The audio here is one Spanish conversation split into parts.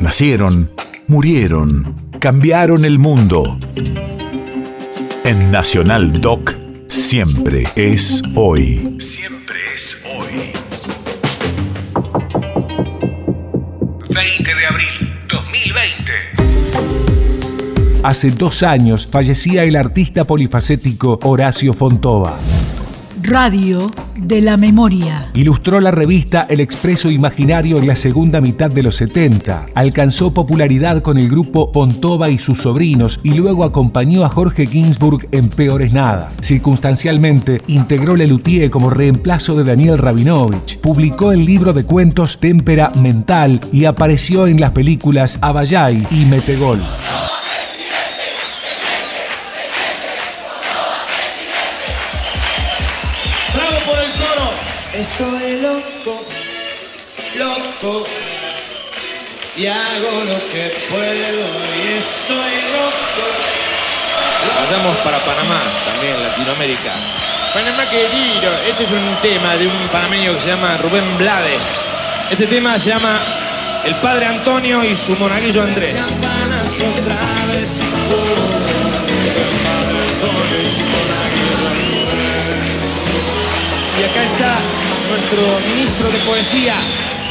Nacieron, murieron, cambiaron el mundo. En Nacional Doc, siempre es hoy. Siempre es hoy. 20 de abril 2020. Hace dos años fallecía el artista polifacético Horacio Fontova. Radio de la Memoria. Ilustró la revista El Expreso Imaginario en la segunda mitad de los 70. Alcanzó popularidad con el grupo Fontova y sus sobrinos y luego acompañó a Jorge Ginsburg en Peores Nada. Circunstancialmente, integró Lelutier como reemplazo de Daniel Rabinovich. Publicó el libro de cuentos Témpera Mental y apareció en las películas Abayay y Metegol. Por el coro. Estoy loco, loco. Y hago lo que puedo y estoy loco. Vayamos para Panamá, también Latinoamérica. Panamá querido, este es un tema de un panameño que se llama Rubén Blades. Este tema se llama El Padre Antonio y su monaguillo Andrés. Acá está nuestro ministro de poesía,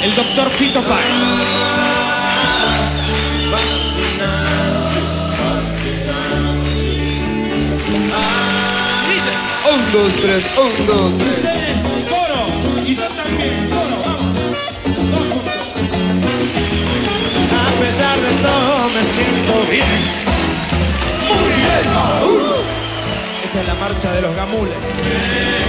el doctor Fito Páez. Un, dos, tres, un, dos, tres. Coro, y yo también, coro, vamos. A pesar de todo me siento bien. Muy bien. Esta es la marcha de los gamules.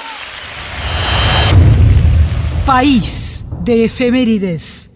País de efemérides.